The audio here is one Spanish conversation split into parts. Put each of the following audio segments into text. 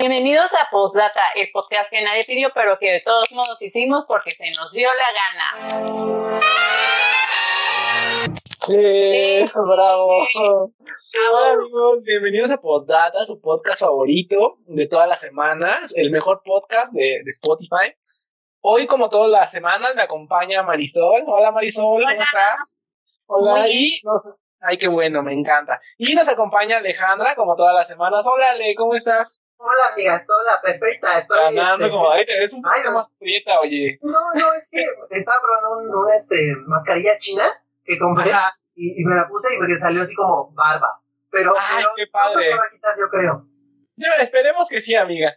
Bienvenidos a Postdata, el podcast que nadie pidió, pero que de todos modos hicimos porque se nos dio la gana. Eh, bravo. Hola amigos, bienvenidos a Postdata, su podcast favorito de todas las semanas, el mejor podcast de, de Spotify. Hoy, como todas las semanas, me acompaña Marisol. Hola Marisol, ¿cómo estás? Hola, y nos... Ay, qué bueno, me encanta. Y nos acompaña Alejandra, como todas las semanas. Hola, Ale, ¿cómo estás? Hola, amigas, hola, perfecta. Estoy Ganando este, como, ay, te ves un Ay, poquito no. más prieta, oye. No, no, es que estaba probando un, una este, mascarilla china que compré y, y me la puse y me salió así como barba. Pero, Ay, pero qué padre. se va a quitar, yo creo. Ya, esperemos que sí, amiga.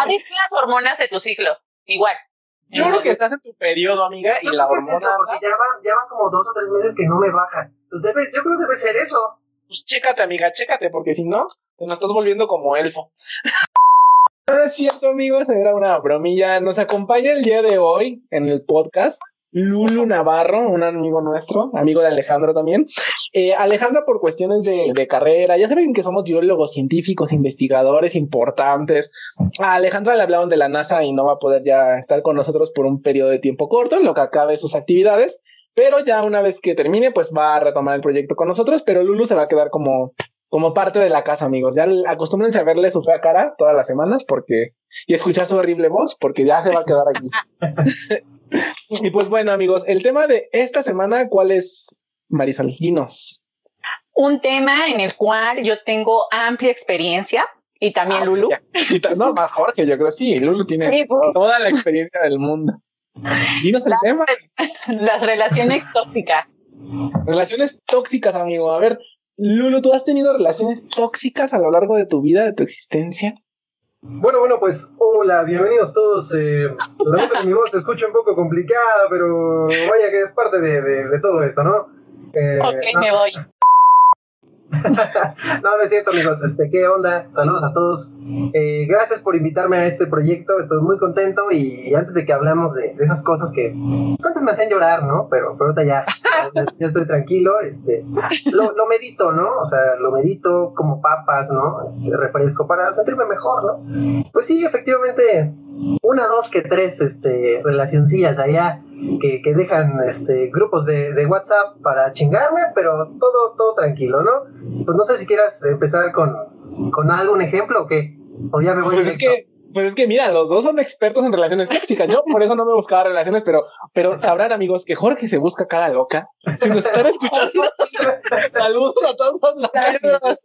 Adicción las hormonas de tu ciclo. Igual. Yo creo que estás en tu periodo, amiga, y la es hormona. eso, porque ya van, ya van como dos o tres meses que no me baja. Pues debe, yo creo que debe ser eso. Pues chécate, amiga, chécate, porque si no, te nos estás volviendo como elfo. No es cierto, amigos, era una bromilla. Nos acompaña el día de hoy en el podcast Lulu Navarro, un amigo nuestro, amigo de Alejandro también. Eh, Alejandra, por cuestiones de, de carrera, ya saben que somos biólogos científicos, investigadores importantes. A Alejandra le hablaron de la NASA y no va a poder ya estar con nosotros por un periodo de tiempo corto, en lo que acabe sus actividades. Pero ya una vez que termine, pues va a retomar el proyecto con nosotros, pero Lulu se va a quedar como, como parte de la casa, amigos. Ya acostúmbrense a verle su fea cara todas las semanas porque, y escuchar su horrible voz, porque ya se va a quedar aquí. y pues bueno, amigos, el tema de esta semana, ¿cuál es, Marisol? Dinos. Un tema en el cual yo tengo amplia experiencia y también Lulu. Ya. Y ta- No, más Jorge, yo creo sí, Lulu tiene Sí, pues. toda la experiencia del mundo. Dinos el tema. Las relaciones tóxicas. Relaciones tóxicas, amigo. A ver, Lulu, ¿tú has tenido relaciones tóxicas a lo largo de tu vida, de tu existencia? Bueno, bueno, pues hola, bienvenidos todos. Eh, que mi voz se escuche un poco complicada, pero vaya que es parte de, de- de todo esto, ¿no? Eh, Ok, me voy. no, no es cierto, amigos. Este, ¿Qué onda? Saludos a todos. Eh, gracias por invitarme a este proyecto. Estoy muy contento y, antes de que hablemos de, esas cosas que antes me hacían llorar, ¿no? Pero, pero ahorita ya, ya, ya estoy tranquilo. Este, lo, lo medito, ¿no? O sea, lo medito como papas, ¿no? Este, refresco para sentirme mejor, ¿no? Pues sí, efectivamente, una, dos, que tres este, relacioncillas allá que, que dejan este, grupos de, de WhatsApp para chingarme, pero todo, todo tranquilo, ¿no? Pues no sé si quieras empezar con, con algún ejemplo o qué. O ya me voy Pues es que, pues es que mira, los dos son expertos en relaciones tóxicas. Yo por eso no me buscaba relaciones, pero, pero sabrán amigos que Jorge se busca cara loca. Si nos están escuchando, saludos a todos los Saludos.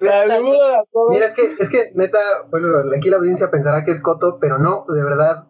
Saludos a todos. Mira, es que, es que neta, bueno, aquí la audiencia pensará que es coto, pero no, de verdad,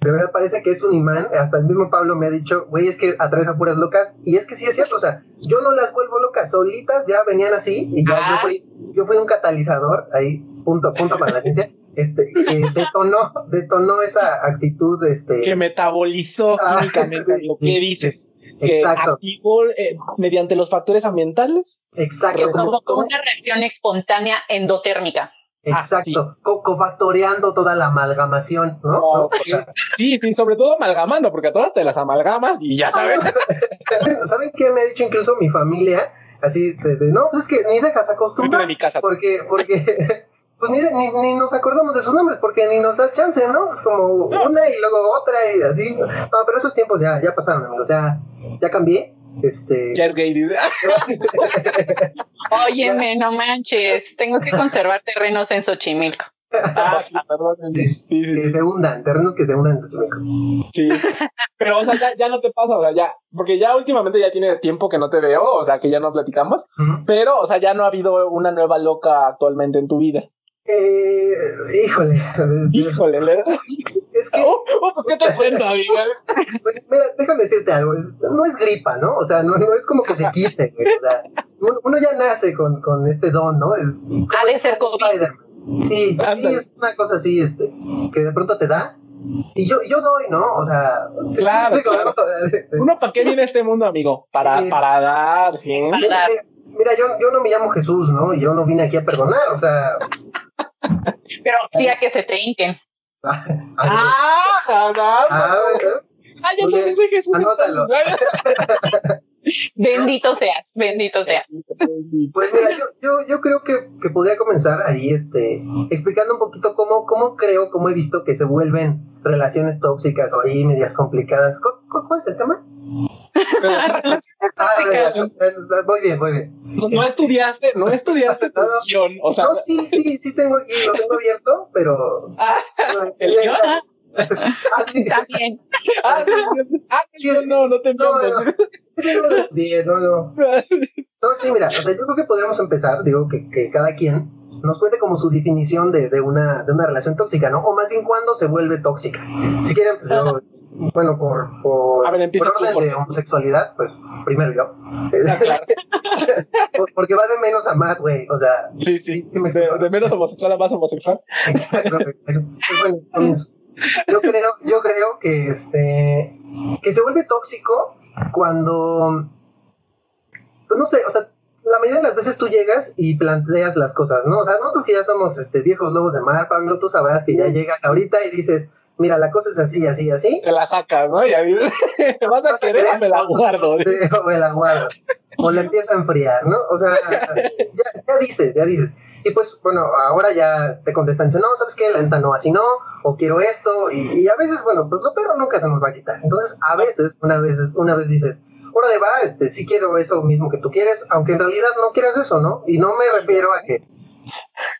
de verdad parece que es un imán. Hasta el mismo Pablo me ha dicho, güey, es que atraes a puras locas. Y es que sí es cierto, o sea, yo no las vuelvo locas, solitas ya venían así y ya Ah. yo, fui, yo fui un catalizador, ahí, punto, punto para la ciencia, este, que detonó, detonó esa actitud, este, que metabolizó Ah, químicamente lo que dices. Que exacto, activó eh, mediante los factores ambientales. exacto, Que como- provocó una reacción espontánea endotérmica. Exacto, co- cofactoreando toda la amalgamación, ¿no? Oh. O sea, Sí, sí, sobre todo amalgamando, porque a todas te las amalgamas y ya saben. ¿Saben qué me ha dicho incluso mi familia? Así, de, de, no, pues es que ni dejas Vete de acostumbrar, mi casa. porque, porque, pues ni, ni, ni nos acordamos de sus nombres, porque ni nos da chance, ¿no? Es como una y luego otra y así. No, pero esos tiempos ya, ya pasaron, amigos, ya, ya cambié. Este, Ya es gay, dice. Óyeme, no manches. Tengo que conservar terrenos en Xochimilco. Ah, sí, perdón. Sí, sí, que se hundan, terrenos que se hundan en Xochimilco. sí. Pero, o sea, ya, ya no te pasa, o sea, ya, porque ya últimamente ya tiene tiempo que no te veo, o sea, que ya no platicamos, pero, o sea, ya no ha habido una nueva loca actualmente en tu vida. Eh, híjole, Híjole, le- es que, Oh, oh, pues, ¿qué te cuento, amiga? mira, déjame decirte algo, no es gripa, ¿no? O sea, no, no es como que se quise, güey, o sea, uno, uno ya nace con, con este don, ¿no? Es- Ha de ser COVID. Spider-Man. Sí, sí, es una cosa así, este, que de pronto te da. Y yo, yo doy, ¿no? O sea, Claro, digo, claro. ¿no? Uno, ¿para qué viene este mundo, amigo? Para, Sí. para dar, siempre. Mira, mira, yo, yo no me llamo Jesús, ¿no? Y yo no vine aquí a perdonar, o sea. Pero sí a que se te hinquen. ah, ¡Ah! ah, ¡Ah! ¿eh? ¡Ah, ya Oye, también soy Jesús! anótalo. Bendito seas, bendito seas. Pues mira, yo, yo, yo creo que, que podría comenzar ahí este, explicando un poquito cómo, cómo creo, cómo he visto que se vuelven relaciones tóxicas o ahí medias complicadas. ¿Cuál, cuál es el tema? Ah, muy bien, muy bien. No, no estudiaste, no estudiaste No, no. producción, o sea, No, sí, sí, sí tengo aquí, lo tengo abierto, pero... ah, el guion, ah, Ah, También. ah, sí, ah, guion, no, no te No, entiendo. no, no, no. No, sí, mira, o sea, yo creo que podríamos empezar, digo, que, que cada quien nos cuente como su definición de, de, una, de una relación tóxica, ¿no? O más bien cuándo se vuelve tóxica. Si quieren, pues yo, bueno, por, por, A ver, por tú, orden por de homosexualidad, pues primero yo. Ah, claro. Por- Porque va de menos a más, güey, o sea, Sí, sí. sí me De, de menos homosexual a más homosexual. Exacto, exacto. Pues bueno, comienzo. Yo creo, yo creo que este que se vuelve tóxico cuando pues no sé, o sea, la mayoría de las veces tú llegas y planteas las cosas, ¿no? O sea, nosotros que ya somos este viejos lobos de mar, Pablo, tú sabrás que ya llegas ahorita y dices, mira, la cosa es así, así, así. Te la sacas, ¿no? Y ahí te vas a querer o me la guardo. Sí, o me la guardo. O la empieza a enfriar, ¿no? O sea, ya, ya dices, ya dices. Y pues, bueno, ahora ya te contestan, no, ¿sabes qué? La neta no, así no, o quiero esto, y, y a veces, bueno, pues lo perro nunca se nos va a quitar. Entonces, a veces, una vez, una vez dices, órale va, este, sí quiero eso mismo que tú quieres, aunque en realidad no quieras eso, ¿no? Y no me refiero a que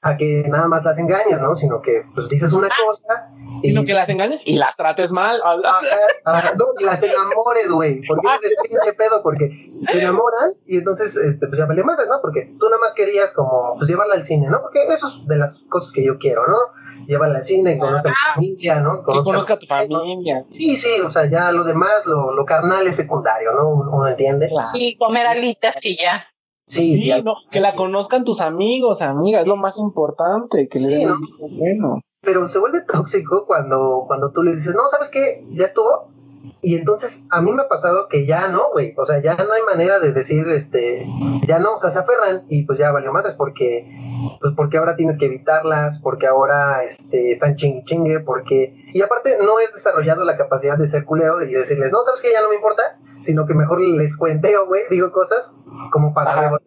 a que nada más las engañas, ¿no? Sino que pues dices una cosa y Sino que las engañes y las trates mal. Ajá, ajá, no, y las enamores, güey. Porque es el pinche pedo, porque se enamoran y entonces, este, pues ya vale madre, ¿no? Porque tú nada más querías como, pues llevarla al cine, ¿no? Porque eso es de las cosas que yo quiero, ¿no? Llevarla al cine, conozca a tu familia, ¿no? Que conozca a tu ¿no? familia. Sí, sí, o sea, ya lo demás, lo, lo carnal es secundario, ¿no? Uno uno entiende. Y comer alitas y ya. Sí, Sí, ya- no, que la conozcan tus amigos, amigas, es lo más importante, que le den ¿no? el visto bueno. pero se vuelve tóxico cuando, cuando tú le dices, no, ¿sabes qué? Ya estuvo. Y entonces a mí me ha pasado que ya no, güey. O sea, ya no hay manera de decir, este, ya no, o sea, se aferran y pues ya valió madres porque, pues porque ahora tienes que evitarlas, porque ahora, este, están chingue chingue, porque... Y aparte no he desarrollado la capacidad de ser culero y decirles, no, ¿sabes qué? Ya no me importa, sino que mejor les cuenteo, güey, digo cosas como para Ajá.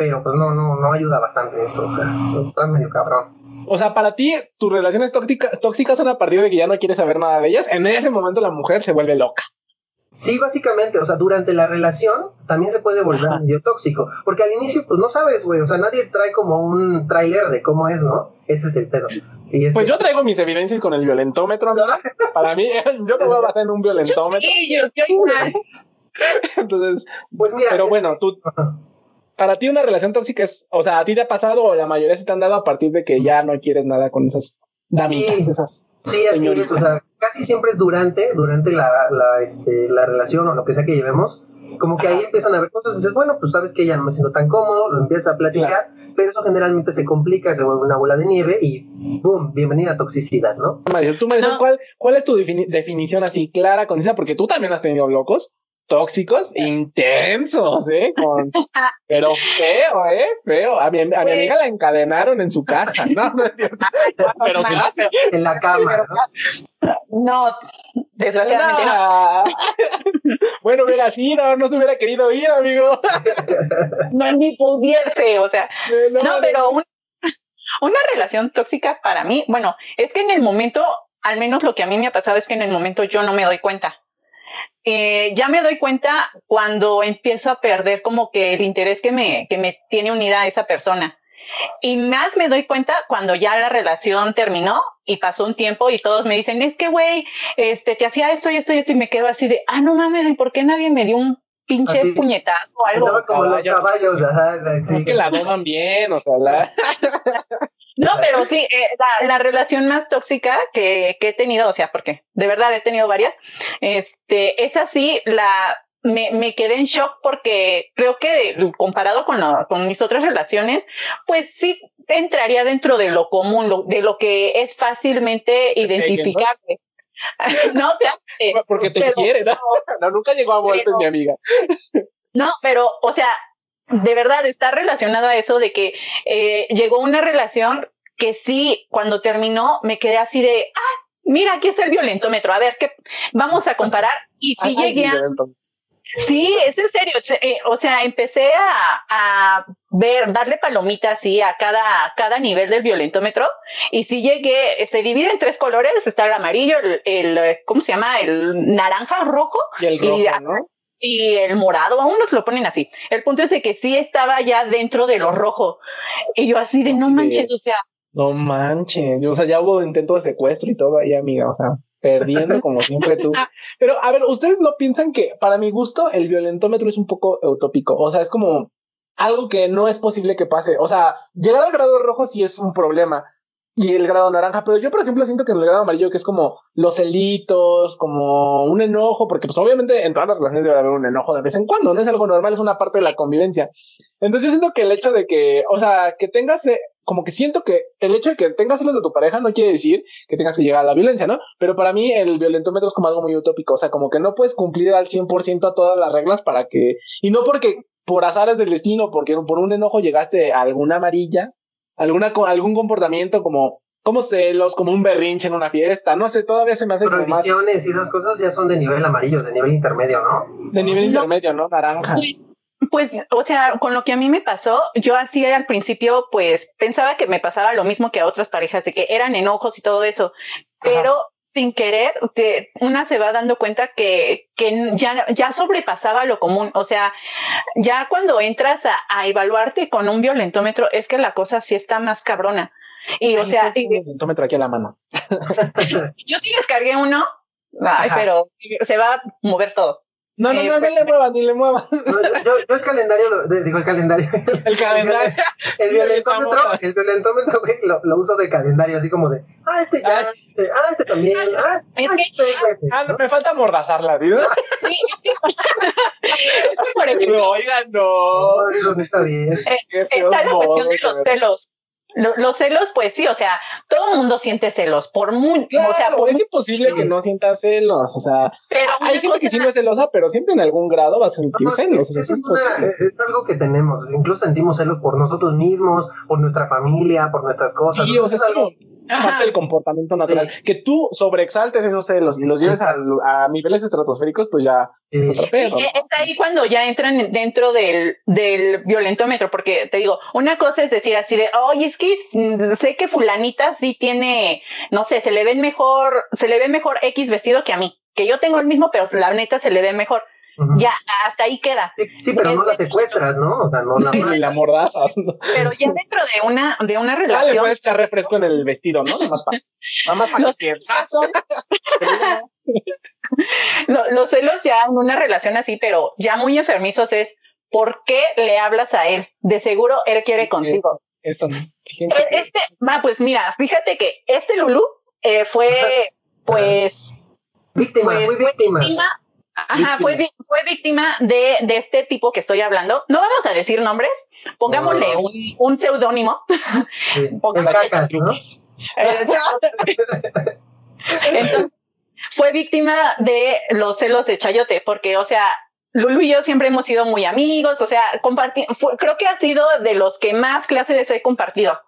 Pero pues no, no, no ayuda bastante eso, o sea, está medio cabrón. O sea, para ti, tus relaciones tóxicas, tóxicas son a partir de que ya no quieres saber nada de ellas. En ese momento la mujer se vuelve loca. Sí, básicamente, o sea, durante la relación también se puede volver Ajá. medio tóxico, porque al inicio, pues no sabes, güey, o sea, nadie trae como un tráiler de cómo es, ¿no? Ese es el pedo. Y Pues yo traigo mis evidencias con el violentómetro, amiga. Para mí, yo me voy a basar en un violentómetro. Sí, yo. Entonces, pues mira, pero bueno, tú, Ajá. Para ti una relación tóxica es, o sea, a ti te ha pasado o la mayoría se te han dado a partir de que ya no quieres nada con esas damitas, Sí. esas. sí, así es, o sea, casi siempre es durante, durante la, la, este, la relación o lo que sea que llevemos, como que ahí empiezan a ver cosas, y dices, bueno, pues sabes que ya no me siento tan cómodo, lo empiezas a platicar, pero eso generalmente se complica, se vuelve una bola de nieve y ¡boom! Bienvenida a toxicidad, ¿no? Mario, tú me dices, No. ¿cuál, ¿cuál es tu defini- definición así clara, concisa? Porque tú también has tenido locos tóxicos, intensos, ¿eh? Con- pero feo, ¿eh? Feo. A mi, a mi amiga la encadenaron en su casa. No, no es cierto. Pero. En la cama, ¿no? No, desgraciadamente no. No. bueno, hubiera sido, no se hubiera querido ir, amigo. No ni pudiese, o sea. No, pero un- una relación tóxica para mí, bueno, es que en el momento, al menos lo que a mí me ha pasado es que en el momento yo no me doy cuenta. Eh, ya me doy cuenta cuando empiezo a perder como que el interés que me, que me tiene unida a esa persona. Y más me doy cuenta cuando ya la relación terminó y pasó un tiempo y todos me dicen, es que, güey, este, te hacía esto y esto y esto y me quedo así de, ah, no mames, ¿y por qué nadie me dio un pinche Así. puñetazo o algo? Estaba como los caballo. caballos, ajá, sí. Es que la doman bien, o sea, la... No, pero sí, eh, la, la relación más tóxica que, que he tenido, o sea, porque de verdad he tenido varias, este, es así, la, me, me quedé en shock porque creo que comparado con, lo- con mis otras relaciones, pues sí entraría dentro de lo común, lo- de lo que es fácilmente identificable. No, porque te pero- quiere, ¿no? No, nunca llegó a Pero- mi amiga. No, pero, o sea, de verdad está relacionado a eso de que eh, llegó una relación que sí, cuando terminó, me quedé así de, ah, mira, aquí está el violentómetro, a ver, qué vamos a comparar. Y sí llegué a. Sí, es en serio. Eh, o sea, empecé a, a, ver, darle palomitas así a cada, cada nivel del violentómetro. Y si llegué, se divide en tres colores. Está el amarillo, el, el ¿cómo se llama? El naranja, rojo. Y el rojo, ¿no? Y el morado, aún nos lo ponen así. El punto es de que sí estaba ya dentro de lo rojo. Y yo así de, no manches, o sea. No manches, o sea, ya hubo intento de secuestro y todo ahí, amiga, o sea perdiendo como siempre tú. Ah. Pero a ver, ustedes no piensan que para mi gusto el violentómetro es un poco utópico, o sea, es como algo que no es posible que pase, o sea, llegar al grado rojo sí es un problema y el grado naranja, pero yo por ejemplo siento que en el grado amarillo que es como los celitos, como un enojo, porque pues obviamente en todas las relaciones debe haber un enojo de vez en cuando, no es algo normal, es una parte de la convivencia. Entonces yo siento que el hecho de que, o sea, que tengas eh, como que siento que el hecho de que tengas celos de tu pareja no quiere decir que tengas que llegar a la violencia, ¿no? Pero para mí el violentómetro es como algo muy utópico, o sea, como que no puedes cumplir al 100% a todas las reglas para que, y no porque por azares del destino, porque por un enojo llegaste a alguna amarilla, alguna, algún comportamiento como, como celos, como un berrinche en una fiesta, no sé, todavía se me hace como más... y esas cosas ya son de nivel amarillo, de nivel intermedio, ¿no? De nivel intermedio, ¿no? Naranja. Pues, o sea, con lo que a mí me pasó, yo así al principio, pues pensaba que me pasaba lo mismo que a otras parejas, de que eran enojos y todo eso, pero sin querer, que una se va dando cuenta que, que ya, ya sobrepasaba lo común. O sea, ya cuando entras a, a evaluarte con un violentómetro, es que la cosa sí está más cabrona. Y, o sea, un violentómetro aquí a la mano. yo sí descargué uno, pero se va a mover todo. No, no, no, no le muevas, ni le muevas. yo, yo, el calendario, lo, digo el calendario. El calendario. el violentómetro, el violentómetro, güey, lo, lo, uso de calendario, así como de, ah, este ya, ah, este, ah, este también, ah, es ah, este, ah, no, me falta mordazarla, ¿tío? Sí, que, es que por ejemplo, oigan, no. No, eso no está bien. Eh, está la cuestión de los celos. Los celos, pues sí, o sea, todo el mundo siente celos, por muy, o sea, es imposible que no sientas celos, o sea, pero hay gente que sí no es celosa, pero siempre en algún grado va a sentir celos, es, algo que tenemos, incluso sentimos celos por nosotros mismos, por nuestra familia, por nuestras cosas. Sí, o sea, es algo parte del comportamiento natural. Que tú sobreexaltes esos celos y los lleves a, a niveles estratosféricos, pues ya es otro pedo. Es ahí cuando ya entran dentro del, del violentómetro, porque te digo, una cosa es decir así de, oye, es que sé que fulanita sí tiene, no sé, se le ve mejor, se le ve mejor X vestido que a mí, que yo tengo el mismo, pero la neta se le ve mejor. Ya, hasta ahí queda. Sí, pero no la secuestras, ¿no? O sea, no la, Ni la mordazas. Pero ya dentro de una, de una relación. Ah, le puedes echar refresco en el vestido, ¿no? Nada más para los, que los celos ya en una relación así, pero ya muy enfermizos es ¿por qué le hablas a él? De seguro él quiere contigo. Eso no. E, este, va, pues mira, fíjate que este Lulu eh, fue, pues, víctima, pues, fue víctima. Ajá, fue, fue víctima de, de, este tipo que estoy hablando. No vamos a decir nombres, pongámosle un, un seudónimo. Entonces, fue víctima de los celos de Chayote, porque, o sea, Lulu y yo siempre hemos sido muy amigos, o sea, compartí, creo que ha sido de los que más clases he compartido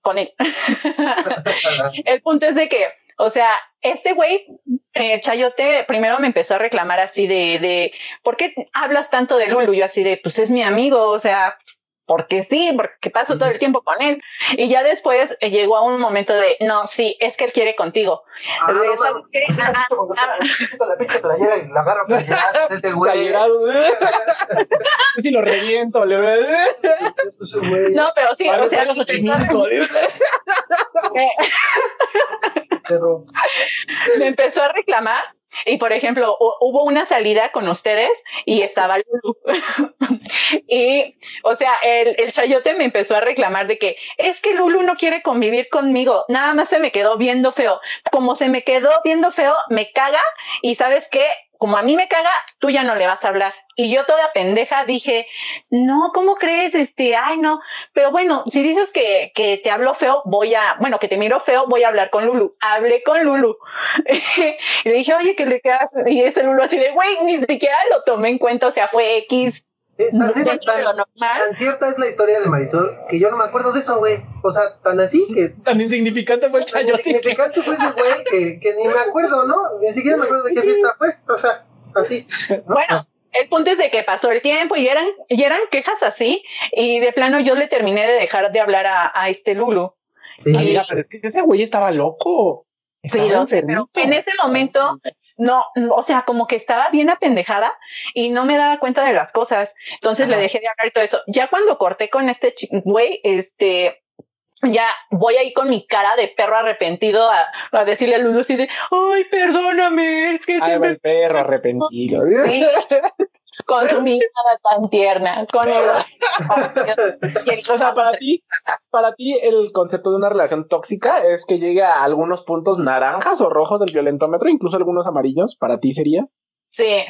con él. El punto es de que o sea, este güey, eh, Chayote, primero me empezó a reclamar así de, de, ¿por qué hablas tanto de Lulu? Yo así de, pues es mi amigo, o sea, porque sí, porque paso todo el tiempo con él. Y ya después eh, llegó a un momento de, no, sí, es que él quiere contigo. Ah, no, ¿Sabes qué? la pinche playera y la agarro este güey. si lo reviento, le No, pero sí, o sea, los me empezó a reclamar y por ejemplo, hubo una salida con ustedes y estaba Lulu. y, o sea, el, el chayote me empezó a reclamar de que es que Lulu no quiere convivir conmigo. Nada más se me quedó viendo feo. Como se me quedó viendo feo, me caga y sabes qué? Como a mí me caga, tú ya no le vas a hablar. Y yo toda pendeja dije, no, ¿cómo crees? Este, ay, no. Pero bueno, si dices que, que te hablo feo, voy a, bueno, que te miro feo, voy a hablar con Lulu. Hablé con Lulu. y le dije, oye, que le quedas, y este Lulu así de, güey, ni siquiera lo tomé en cuenta, o sea, fue X. Eh, tan, cierta es la historia de Marisol que yo no me acuerdo de eso, güey. O sea, tan así que. Tan insignificante fue el chayote. Tan insignificante fue ese güey que, que, ni me acuerdo, ¿no? Ni siquiera me acuerdo de qué fiesta fue. O sea, así. Bueno, el punto es de que pasó el tiempo y eran, y eran quejas así, y de plano yo le terminé de dejar de hablar a, a este Lulu. Sí, y, pero es que ese güey estaba loco. Estaba sí, en ese momento no, o sea, como que estaba bien apendejada y no me daba cuenta de las cosas. Entonces Ajá. le dejé de hablar y todo eso. Ya cuando corté con este güey, este, ya voy ahí con mi cara de perro arrepentido a, a decirle a Lulu así de, ay, perdóname, es que... Ay, el perro arrepentido. Sí. Con su mirada tan tierna, con el... o sea, para ti, para ti el concepto de una relación tóxica es que llegue a algunos puntos naranjas o rojos del violentómetro, incluso algunos amarillos, ¿para ti sería? Sí.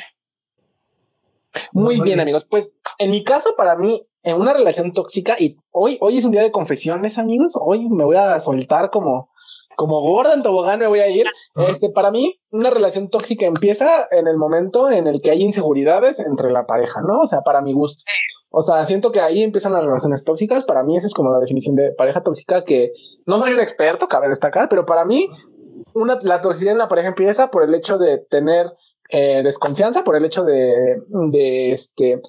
Muy, Muy bien, bien, amigos. Pues en mi caso, para mí, en una relación tóxica, y hoy, hoy es un día de confesiones, amigos, hoy me voy a soltar como como gorda en tobogán me voy a ir. Este, para mí, una relación tóxica empieza en el momento en el que hay inseguridades entre la pareja, ¿no? O sea, para mi gusto. O sea, siento que ahí empiezan las relaciones tóxicas. Para mí, esa es como la definición de pareja tóxica que no soy un experto, cabe destacar, pero para mí, una, la toxicidad en la pareja empieza por el hecho de tener eh, desconfianza, por el hecho de, de este,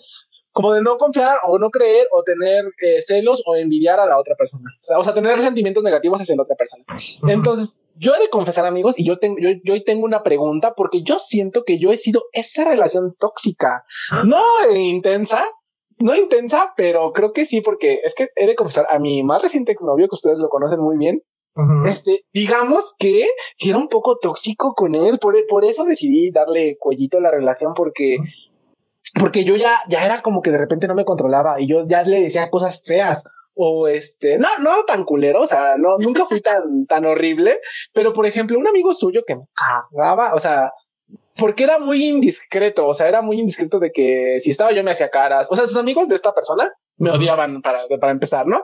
como de no confiar o no creer o tener eh, celos o envidiar a la otra persona. O sea, o sea, tener sentimientos negativos hacia la otra persona. Entonces, yo he de confesar, amigos, y yo tengo, yo, yo tengo una pregunta porque yo siento que yo he sido esa relación tóxica. No intensa, no intensa, pero creo que sí, porque es que he de confesar a mi más reciente novio, que ustedes lo conocen muy bien, Uh -huh. Este, digamos que si era un poco tóxico con él, por, por eso decidí darle cuellito a la relación, porque uh -huh porque yo ya, ya era como que de repente no me controlaba y yo ya le decía cosas feas o este, no, no tan culero, o sea, no, nunca fui tan, tan horrible, pero por ejemplo, un amigo suyo que me cagaba, o sea, porque era muy indiscreto, o sea, era muy indiscreto de que si estaba yo me hacía caras, o sea, sus amigos de esta persona me odiaban para, para empezar, ¿no?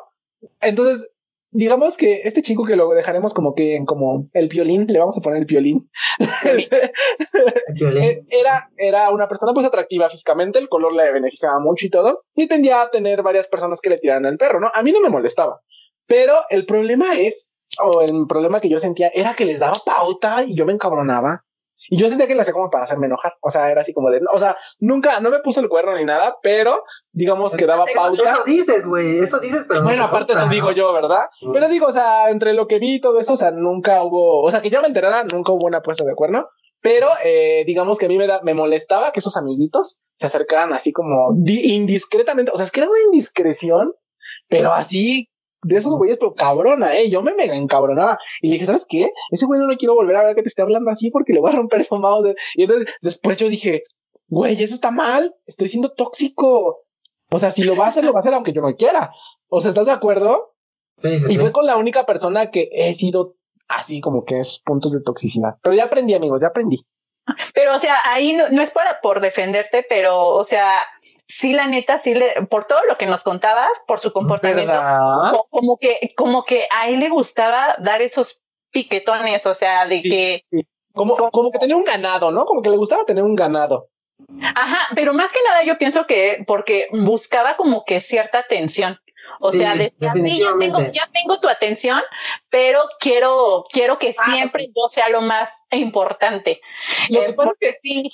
Entonces, digamos que este chico que lo dejaremos como que en como el violín, le vamos a poner el violín. era, era una persona pues atractiva físicamente, el color le beneficiaba mucho y todo, y tendía a tener varias personas que le tiraran al perro, ¿no? A mí no me molestaba, pero el problema es, o el problema que yo sentía era que les daba pauta y yo me encabronaba. Y yo sentía que le hacía como para hacerme enojar. O sea, era así como de, o sea, nunca, no me puso el cuerno ni nada, pero digamos que daba pauta. Eso dices, güey, eso dices, pero. Bueno, no aparte eso digo yo, ¿verdad? Mm. Pero digo, o sea, entre lo que vi y todo eso, o sea, nunca hubo, o sea, que yo me enterara, nunca hubo una puesta de cuerno. Pero eh, digamos que a mí me, da, me molestaba que esos amiguitos se acercaran así como indiscretamente. O sea, es que era una indiscreción, pero así de esos güeyes, pero cabrona, eh. Yo me mega encabronaba. Y le dije, ¿sabes qué? Ese güey no lo quiero volver a ver que te esté hablando así porque le voy a romper su mouse. Y entonces, después yo dije, güey, eso está mal. Estoy siendo tóxico. O sea, si lo va a hacer, lo va a hacer aunque yo no quiera. O sea, ¿estás de acuerdo? Sí, sí, y fue con la única persona que he sido así como que esos puntos de toxicidad. Pero ya aprendí, amigos, ya aprendí. Pero, o sea, ahí no, no es para por defenderte, pero, o sea, sí, la neta, sí, le, por todo lo que nos contabas, por su comportamiento, como, como, que, como que a él le gustaba dar esos piquetones, o sea, de sí, que... Sí. Como, como, como que tenía un ganado, ¿no? Como que le gustaba tener un ganado. Ajá, pero más que nada yo pienso que porque buscaba como que cierta atención. O Sí, sea, decía, sí, ya tengo, ya tengo tu atención, pero quiero, quiero que siempre yo sea lo más importante. Lo Eh, que pasa es porque sí,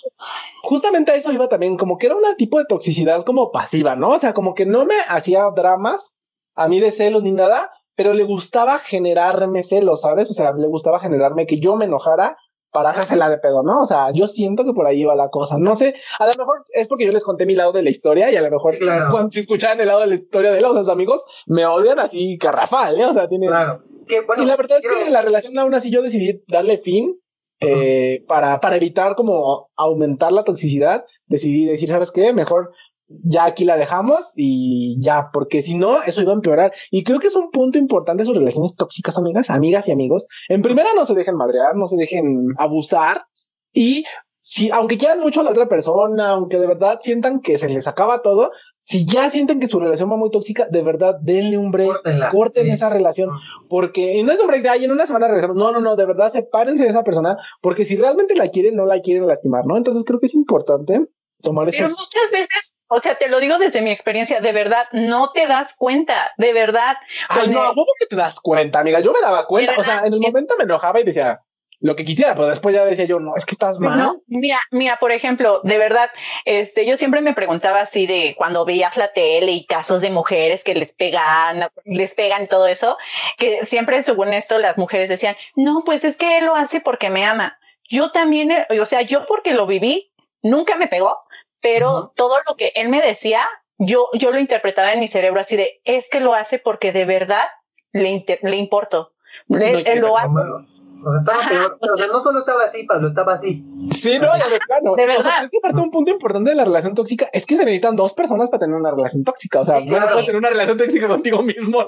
Justamente a eso iba también, como que era un tipo de toxicidad como pasiva, ¿no? O sea, como que no me hacía dramas a mí de celos ni nada, pero le gustaba generarme celos, ¿sabes? O sea, le gustaba generarme que yo me enojara para hacérsela de pedo, ¿no? O sea, yo siento que por ahí va la cosa. No sé, a lo mejor es porque yo les conté mi lado de la historia y a lo mejor Claro. cuando si escuchaban el lado de la historia de los amigos, me odian así garrafal, ¿eh? O sea, tiene... Claro. Que, bueno, y la verdad es que la relación aún así yo decidí darle fin eh, para, para evitar como aumentar la toxicidad. Decidí decir, ¿sabes qué? Mejor ya aquí la dejamos y ya, porque si no, eso iba a empeorar. Y creo que es un punto importante sus relaciones tóxicas, amigas, amigas y amigos. En primera, no se dejen madrear, no se dejen abusar y si, aunque quieran mucho a la otra persona, aunque de verdad sientan que se les acaba todo, si ya sienten que su relación va muy tóxica, de verdad, denle un break, Córtenla. corten Sí. esa relación, porque y no es un break de ahí en una semana regresamos. No, no, no, de verdad, sepárense de esa persona, porque si realmente la quieren, no la quieren lastimar, ¿no? Entonces creo que es importante tomar pero esos. muchas veces, o sea, te lo digo desde mi experiencia, de verdad, no te das cuenta, de verdad. Ay, no, ¿cómo que te das cuenta, amiga? Yo me daba cuenta, o sea, en el momento me enojaba y decía, lo que quisiera, pero después ya decía yo, no, es que estás mal. No, mira, mira, por ejemplo, de verdad, este, yo siempre me preguntaba así de cuando veías la tele y casos de mujeres que les pegan, les pegan todo eso, que siempre según esto las mujeres decían, no, pues es que él lo hace porque me ama. Yo también, eh, o sea, yo porque lo viví, nunca me pegó, pero todo lo que él me decía, yo, yo lo interpretaba en mi cerebro así de, es que lo hace porque de verdad le, le importo. él, lo hace. O sea, estaba peor. O sea, no solo estaba así, Pablo, estaba así. Sí, no, ya de plano. De verdad. es que parte un punto importante de la relación tóxica es que se necesitan dos personas para tener una relación tóxica. O sea, no puedes tener una relación tóxica contigo mismo. ¿no?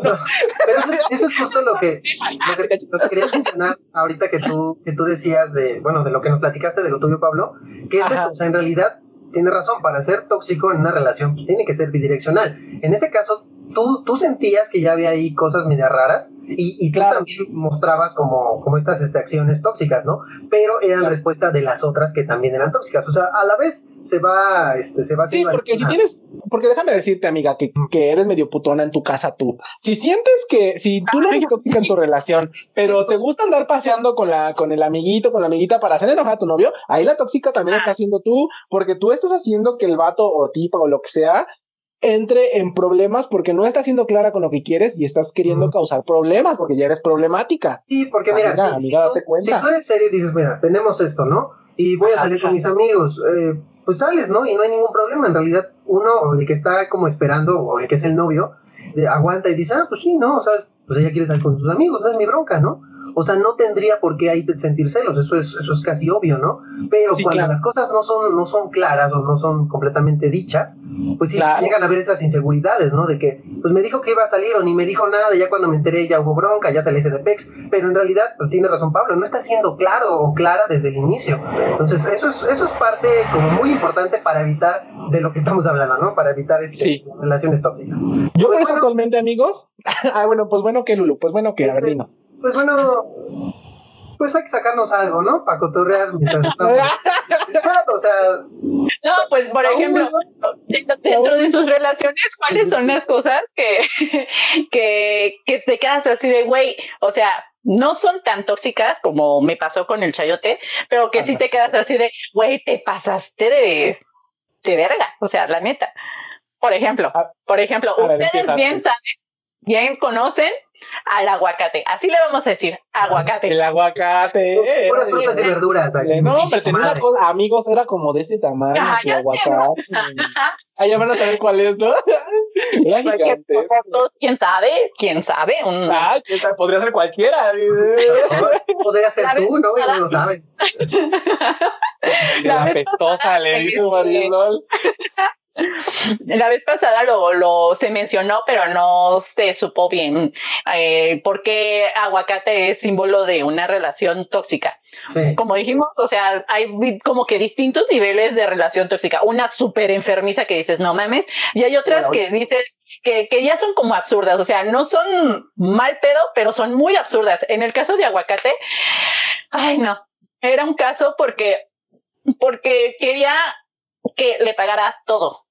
Pero eso, es justo lo que, lo que, lo que quería mencionar ahorita que tú, que tú decías de, bueno, de lo que nos platicaste de lo tuyo, Pablo, que es eso, o sea, en realidad tiene razón, para ser tóxico en una relación tiene que ser bidireccional. En ese caso, tú, tú sentías que ya había ahí cosas medio raras y, y tú también mostrabas como, como estas este, acciones tóxicas, ¿no? Pero eran respuesta de las otras que también eran tóxicas. O sea, a la vez se va, este, se va Sí, porque si tienes, porque déjame decirte, amiga, que, que, eres medio putona en tu casa tú. Si sientes que, si tú no eres tóxica en tu relación, pero te gusta andar paseando con la, con el amiguito, con la amiguita para hacer enojar a tu novio, ahí la tóxica también está haciendo tú, porque tú estás haciendo que el vato o tipa o lo que sea entre en problemas porque no estás siendo clara con lo que quieres y estás queriendo causar problemas porque ya eres problemática. Sí, porque mira, amiga, si, date cuenta. si tú eres serio y dices, mira, tenemos esto, ¿no? Y voy a salir con mis amigos, eh, pues sales, ¿no? Y no hay ningún problema. En realidad, uno, el que está como esperando, o el que es el novio, aguanta y dice, ah, pues sí, ¿no? O sea, pues ella quiere salir con sus amigos, no es mi bronca, ¿no? O sea, no tendría por qué ahí sentir celos, eso es, eso es casi obvio, ¿no? Pero cuando las cosas no son, no son claras o no son completamente dichas, pues sí llegan a ver esas inseguridades, ¿no? De que, pues me dijo que iba a salir o ni me dijo nada, ya cuando me enteré ya hubo bronca, ya salí de PEX, pero en realidad, pues tiene razón Pablo, no está siendo claro o clara desde el inicio. Entonces, eso es, eso es parte como muy importante para evitar de lo que estamos hablando, ¿no? Para evitar este, relaciones tóxicas. Yo pues, por eso actualmente, amigos, ah, bueno, pues bueno que Lulu, pues bueno que, a ver, pues bueno, pues hay que sacarnos algo, ¿no? Para cotorrear mientras estamos. o sea. No, pues por ejemplo, dentro de sus relaciones, ¿cuáles son las cosas que, que, que te quedas así de güey? O sea, no son tan tóxicas como me pasó con el chayote, pero que sí te quedas así de, güey, te pasaste de, de verga, o sea, la neta. Por ejemplo, por ejemplo, ustedes bien saben, bien conocen al aguacate. Así le vamos a decir, aguacate. El aguacate. Puras frutas y verduras. No, pero tenía una cosa, amigos, era como de ese tamaño, su aguacate. Ah, ya van a saber cuál es, ¿no? ¿Quién sabe? ¿Quién sabe? Un... Ah, podría ser cualquiera. podría ser tú, ¿no? Y no lo saben. La, pestosa le dice Marisol. La vez pasada lo, lo, se mencionó, pero no se supo bien eh, por qué aguacate es símbolo de una relación tóxica. Como dijimos, o sea, hay como que distintos niveles de relación tóxica. Una súper enfermiza que dices, no mames, y hay otras que dices que, que ya son como absurdas, o sea, no son mal pedo, pero son muy absurdas. En el caso de aguacate, ay no, era un caso porque, porque quería que le pagara todo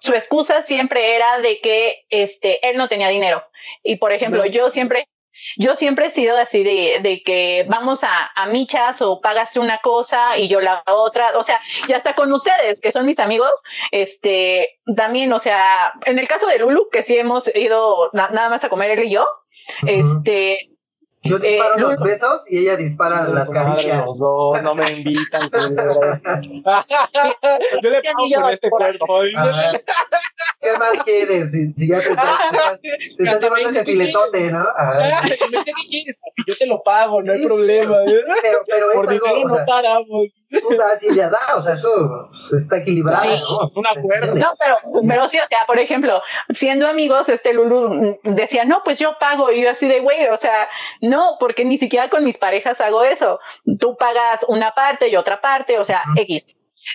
su excusa siempre era de que este, él no tenía dinero. Y por ejemplo, yo siempre, yo siempre he sido así de, de que vamos a, a, michas o pagas una cosa y yo la otra. O sea, ya está con ustedes, que son mis amigos, este, también, o sea, en el caso de Lulu, que sí hemos ido nada más a comer él y yo, este, yo eh, disparo los besos y ella dispara las caricias. Los dos, no me invitan. yo le pago por este cuerpo. ¿Qué más quieres? Si, si ya te, estás, te estás llevando ese filetote, ¿no? ¿Qué quieres, Yo te lo pago, no hay problema. Pero, pero por dinero no paramos. Tú das y ella da, o sea, eso está equilibrado. Sí, ¿no? es un acuerdo. No, pero, pero sí, o sea, por ejemplo, siendo amigos, este Lulu decía, no, pues yo pago. Y yo así de, güey, o sea, no, porque ni siquiera con mis parejas hago eso. Tú pagas una parte y otra parte, o sea, X.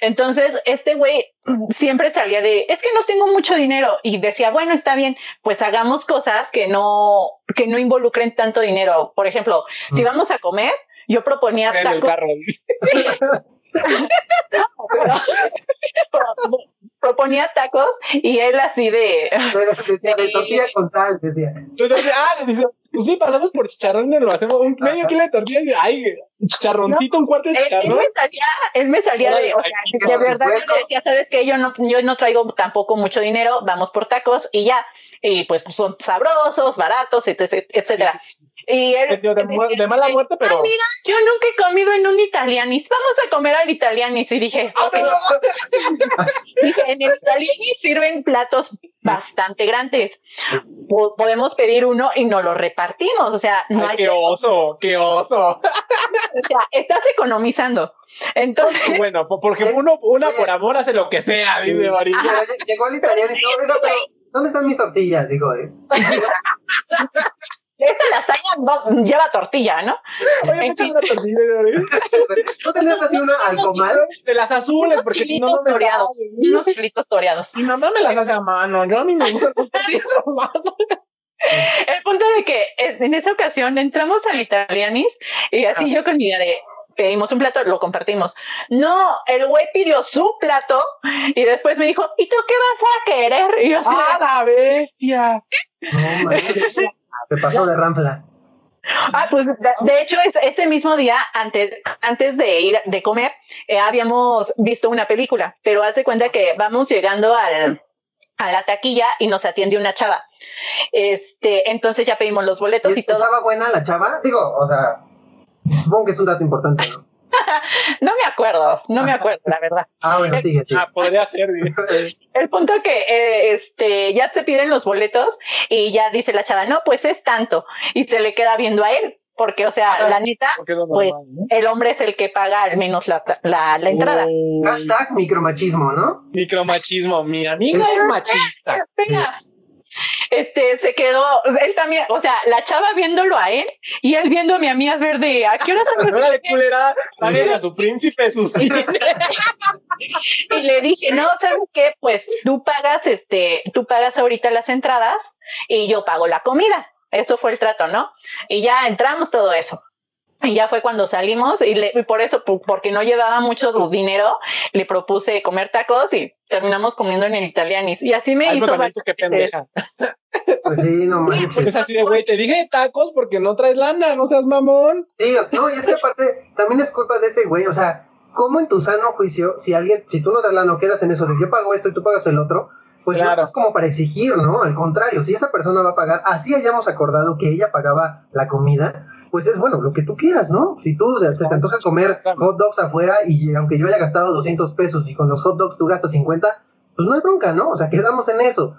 Entonces, este güey siempre salía de, es que no tengo mucho dinero y decía, bueno, está bien, pues hagamos cosas que no, que no involucren tanto dinero. Por ejemplo, si vamos a comer, yo proponía en el carro. proponía tacos y él así de... Decía, de tortilla con sal, decía. Entonces, ah, dice, pues sí, pasamos por chicharrón y lo hacemos un medio kilo de tortilla y ay, chicharroncito, un cuarto de Él, él chicharrón. me salía, él me salía de, o sea, de verdad yo le decía, sabes que yo no, yo no traigo tampoco mucho dinero, vamos por tacos y ya, y pues son sabrosos, baratos, etc, etcétera. Y él de, mu- de mala muerte, pero. "Ay, mira, yo nunca he comido en un italianis, vamos a comer al italianis. Y dije, Ah, ok. Dije, en el italianis sirven platos bastante grandes. Po- podemos pedir uno y no lo repartimos. O sea, no Ay, hay, qué oso, qué oso. o sea, estás economizando. Entonces, Bueno, po- porque uno, una por amor hace lo que sea, dice María. Llegó el italiano y dijo, "Oiga, pero ¿dónde están mis tortillas? Digo, eh. Esta lasaña no- lleva tortilla, ¿no? Oye, me fin. una tortilla. ¿No tenías así una al comal? De las azules, porque si no, no me toreados, sabe. unos chilitos toreados. Mi mamá me las hace a mano. Yo a mí me gustan las tortillas a mano. El punto de que eh, en esa ocasión entramos al Italianis y así yo con mi idea de pedimos un plato, lo compartimos. No, el güey pidió su plato y después me dijo, ¿y tú qué vas a querer? Y yo así, ¡Ah, la bestia! No, pasó de rampla. ah, pues de, de hecho es- ese mismo día, antes, antes de ir de comer, eh, habíamos visto una película, pero hace cuenta que vamos llegando al, a la taquilla y nos atiende una chava. Este, entonces ya pedimos los boletos y ¿Y todo. ¿Estaba buena la chava? Digo, o sea, supongo que es un dato importante, ¿no? No me acuerdo, no me acuerdo, la verdad. Ah, bueno, sigue, sigue. Ah, podría ser. El punto que eh, este ya se piden los boletos y ya dice la chava, no, pues es tanto. Y se le queda viendo a él, porque, o sea, la neta, pues el hombre es el que paga al menos la, la, la entrada. Uy, Hashtag micromachismo, ¿no? Micromachismo. Mi amiga es machista. Espera. Este se quedó, él también, o sea, la chava viéndolo a él y él viendo a mi amiga verde, ¿a qué hora se era de culera, págale a su príncipe sus y le dije, no, ¿sabes qué? Pues tú pagas, este, tú pagas ahorita las entradas y yo pago la comida. Eso fue el trato, ¿no? Y ya entramos todo eso. Y ya fue cuando salimos y, le- y por eso, po- porque no llevaba mucho dinero, le propuse comer tacos y terminamos comiendo en el Italianis. Y así me Ay, hizo qué pendeja. Pues sí, no manches. Es así de, güey, te dije tacos porque no traes lana, no seas mamón. Sí, no, y es que aparte también es culpa de ese güey, o sea, ¿cómo en tu sano juicio, si alguien, si tú no das la no quedas en eso de yo pago esto y tú pagas el otro, pues Claro. no es como para exigir, ¿no? Al contrario, si esa persona va a pagar, así hayamos acordado que ella pagaba la comida, pues es bueno, lo que tú quieras, ¿no? Si tú se te antoja comer hot dogs afuera y aunque yo haya gastado 200 pesos y con los hot dogs tú gastas 50, pues no hay bronca, ¿no? O sea, quedamos en eso.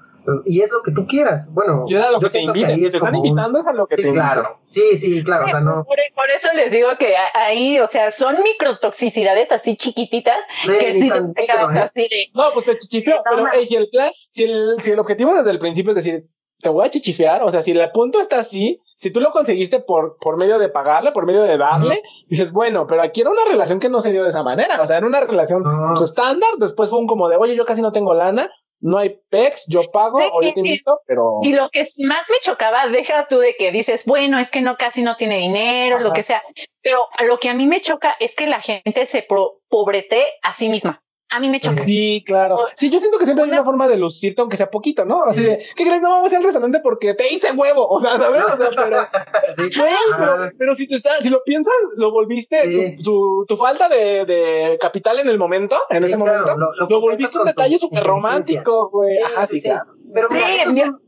Y es lo que tú quieras. Bueno, Y es a lo que te siento que invitan. ahí Si es te están invitando, es a lo que te Sí, invitan. claro. Sí, sí, claro. O sea, no. Por, por eso les digo que ahí, o sea, son microtoxicidades así chiquititas que ni sí tan te pegan ¿eh? así de, No, pues te chichifeo, pero ma- ey, si el plan, si el, si el objetivo desde el principio es decir, te voy a chichifear, o sea, si el punto está así, si tú lo conseguiste por, por medio de pagarle, por medio de darle, dices, bueno, pero aquí era una relación que no se dio de esa manera, o sea, era una relación No. pues, estándar, después fue un como de, oye, yo casi no tengo lana, no hay pex, yo pago, Sí, o yo te invito, pero... Y lo que más me chocaba, deja tú de que dices, bueno, es que no casi no tiene dinero, lo Ajá. que sea. Pero lo que a mí me choca es que la gente se pro- pobrete a sí misma. A mí me choca. Sí, claro. Sí, yo siento que siempre hay una forma de lucirte, aunque sea poquito, ¿no? Así de, ¿qué crees? No vamos a ir al restaurante porque te hice huevo. O sea, ¿sabes? O sea, pero, Sí. Güey, pero, pero si te está, si lo piensas, lo volviste, Sí. tu, tu, tu falta de, de capital en el momento, en sí, ese claro, momento, lo, lo, lo volviste un detalle súper romántico, güey. Ajá, sí, claro. Pero mira, eso,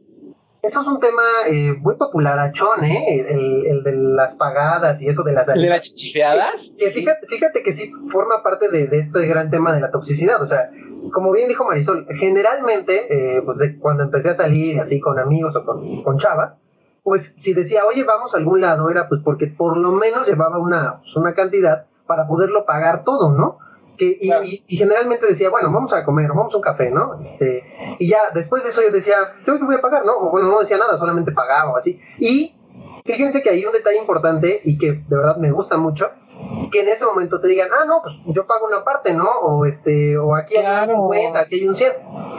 eso es un tema eh, muy popularachón, ¿eh? El, el de las pagadas y eso de las ¿El de las chichifeadas? Que fíjate, fíjate que sí forma parte de, de este gran tema de la toxicidad. O sea, como bien dijo Marisol, generalmente, eh, pues de cuando empecé a salir así con amigos o con, con chavas, pues si decía, oye, vamos a algún lado, era pues porque por lo menos llevaba una, pues, una cantidad para poderlo pagar todo, ¿no? Que, y, Claro. y- y generalmente decía, bueno, vamos a comer, vamos a un café, ¿no? Este, y ya después de eso yo decía, yo te voy a pagar, ¿no? O bueno, no decía nada, solamente pagaba o así. Y fíjense que hay un detalle importante y que de verdad me gusta mucho, que en ese momento te digan, ah, no, pues yo pago una parte, ¿no? O este, o aquí hay Claro. un 50, aquí hay un 100.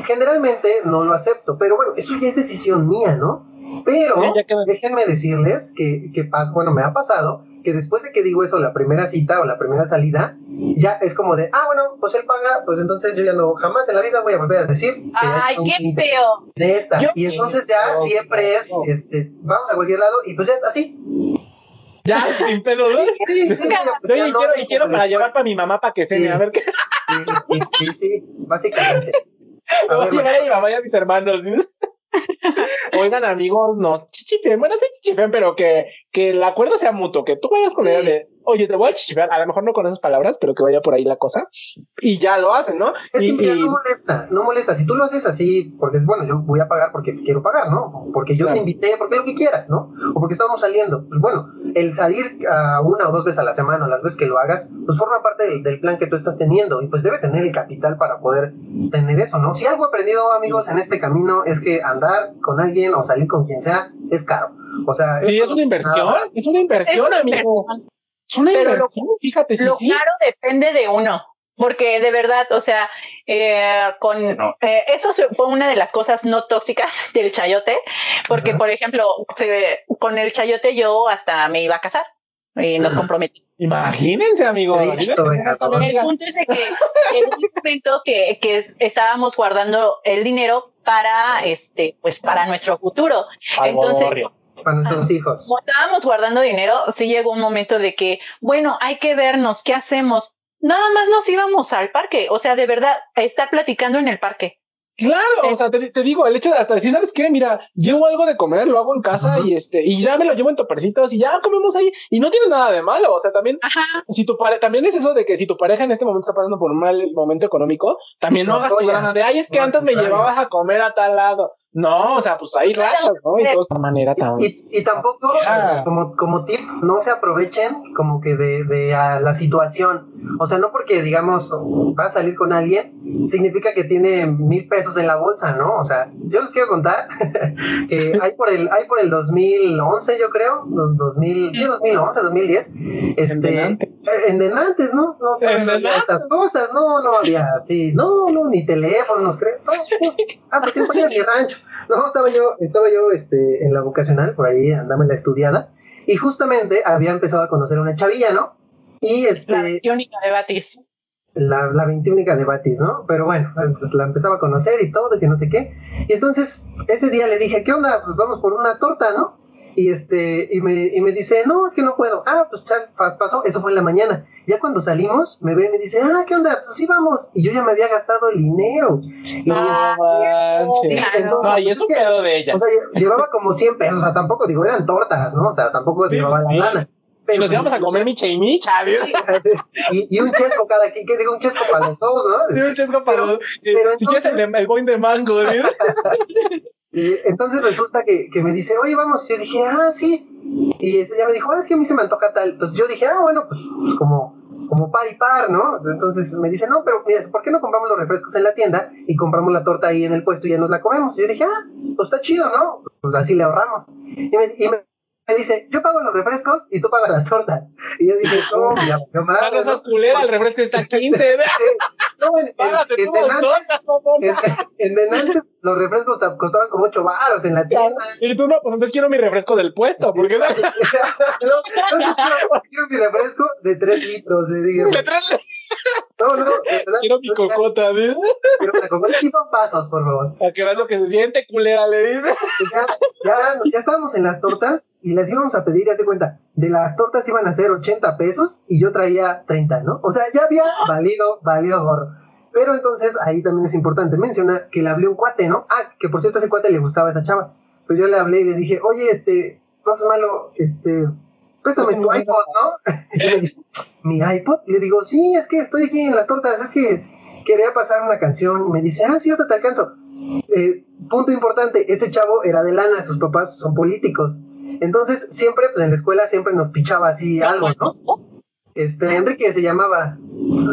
Generalmente no lo acepto, pero bueno, eso ya es decisión mía, ¿no? Pero Sí, me- déjenme decirles que, que bueno, me ha pasado que después de que digo eso, la primera cita o la primera salida, ya es como de, ah, bueno, pues él paga, pues entonces yo ya no, jamás en la vida voy a volver a decir. Que Ay, es un qué feo. Neta. Yo- y entonces ya No, siempre es, no. este, vamos a cualquier lado y pues ya así. Ya, sin pedo, ¿no? Sí, sí, sí, ya y quiero, y quiero para llevar para mi mamá para que cene, Sí. a ver qué. Sí, sí, sí, sí, básicamente. Me voy a llevar a mi mamá y a mis hermanos. Oigan, amigos, no chichifen, bueno, sí chichifen, pero que, que el acuerdo sea mutuo, que tú vayas con ella de, oye, te voy a chichifear, a lo mejor no con esas palabras, pero que vaya por ahí la cosa, y ya lo hacen, ¿no? Es Y, que mira, y- no molesta, no molesta. Si tú lo haces así, porque bueno, yo voy a pagar porque quiero pagar, ¿no? Porque yo Claro. te invité, porque lo que quieras, ¿no? O porque estamos saliendo. Pues bueno, el salir a una o dos veces a la semana, o las veces que lo hagas, pues forma parte del, del plan que tú estás teniendo y pues debe tener el capital para poder tener eso, ¿no? Si algo he aprendido, amigos, en este camino es que andar con alguien o salir con quien sea es caro. O sea, sí, es una inversión, nada. es una inversión, Es amigo. inversión. Es una Pero lo- inversión, fíjate, sí, Lo sí. caro depende de uno. Porque de verdad, o sea, eh, con No. eh, eso se- fue una de las cosas no tóxicas del chayote, porque por ejemplo, se- con el chayote yo hasta me iba a casar y nos comprometí. Imagínense, amigos. El punto es de que en un momento que, que es- estábamos guardando el dinero para este, pues para nuestro futuro. al Entonces, bodorrio. Para nuestros hijos. como estábamos guardando dinero, sí llegó un momento de que, bueno, hay que vernos, ¿qué hacemos? Nada más nos íbamos al parque, o sea, de verdad, está platicando en el parque. Claro, o sea, te, te digo, el hecho de hasta decir, ¿sabes qué? Mira, llevo algo de comer, lo hago en casa Ajá. y este, y ya me lo llevo en topercitos y ya comemos ahí. Y no tiene nada de malo. O sea, también, Ajá. si tu pareja, también es eso de que si tu pareja en este momento está pasando por un mal momento económico, también no No hagas tu grana de, ay, es que No, antes me llevabas a comer a tal lado. No, o sea, pues hay rachas, ¿no? Y todo de esta manera tan. Y, y tampoco, Ah. eh, como, como tip, no se aprovechen como que de, de ah, la situación. O sea, no porque, digamos, va a salir con alguien, significa que tiene mil pesos en la bolsa, ¿no? O sea, yo les quiero contar que hay por el, hay por el 2011, yo creo, los 2000, sí, 2011, 2010, este, En Denante. eh, en Denantes, ¿no? No, En no había estas cosas, no, no había así, no, no, ni teléfonos, creo, no, no. ah, porque no ponía ni rancho. No, estaba yo, estaba yo este, en la vocacional, por ahí andaba en la estudiada, y justamente había empezado a conocer a una chavilla, ¿no? Y La este, única de Batis. la, la 21 de Batis, ¿no? Pero bueno, pues, la empezaba a conocer y todo, de que no sé qué. Y entonces, ese día le dije, ¿qué onda? Pues vamos por una torta, ¿no? Y este, y me, y me dice, no, es que no puedo. Ah, pues pa- pasó, eso fue en la mañana. Ya cuando salimos, me ve y me dice, ah, ¿qué onda? Pues sí, vamos. Y yo ya me había gastado el dinero. Y Ah, sí, entonces, No, y es un pues, es que- pedo de ella. o sea, lle- llevaba como 100 pesos, o sea, tampoco digo, eran tortas, ¿no? O sea, tampoco Sí, llevaba la lana. Y nos íbamos a comer micha y micha, y, y un chesco cada quien, que digo, un chesco para los dos, ¿no? Sí, un chesco para los- pero Si quieres el, de- el boing de mango. Y entonces resulta que, que me dice, oye, vamos. Yo dije, ah, sí. Y este, ella me dijo, ah, es que a mí se me antoja tal. Entonces yo dije, ah, bueno, pues, pues como, como par y par, ¿no? Entonces me dice, no, pero mira, ¿por qué no compramos los refrescos en la tienda y compramos la torta ahí en el puesto y ya nos la comemos? Y yo dije, ah, pues está chido, ¿no? Pues así le ahorramos. Y me, y me, me dice, yo pago los refrescos y tú pagas las tortas. Y yo dije, no, ya, yo más. No seas culera, el refresco está 15. No, en, en, Págate en tú dos Denantes- tortas, en, en Denantes los refrescos te costaban como 8 baros en la tienda. Y tú no, pues entonces quiero mi refresco del puesto, porque Entonces, quiero, mi refresco de 3 litros, le digo. de tres- No, no, verdad, quiero mi cocota, ¿ves? Quiero una cocota. Pasos, por favor. A que veas lo que se siente, culera, le dice. Y Ya, ya, ya estábamos en las tortas y las íbamos a pedir, ya te cuenta, de las tortas iban a ser 80 pesos y yo traía 30, ¿no? O sea, ya había valido, valido gorro. Pero entonces ahí también es importante mencionar que le hablé a un cuate, ¿no? Ah, que por cierto a ese cuate le gustaba esa chava. Pero yo le hablé y le dije, oye, este, no es malo, este, préstame tu iPod, ¿no? Y me dice, ¿mi iPod? Y le digo, sí, es que estoy aquí en las tortas, es que quería pasar una canción. Me dice, ah, sí, ahorita te alcanzo. Eh, punto importante, ese chavo era de lana, sus papás son políticos. Entonces, siempre, pues en la escuela siempre nos pichaba así algo, ¿no? Este, Enrique se llamaba,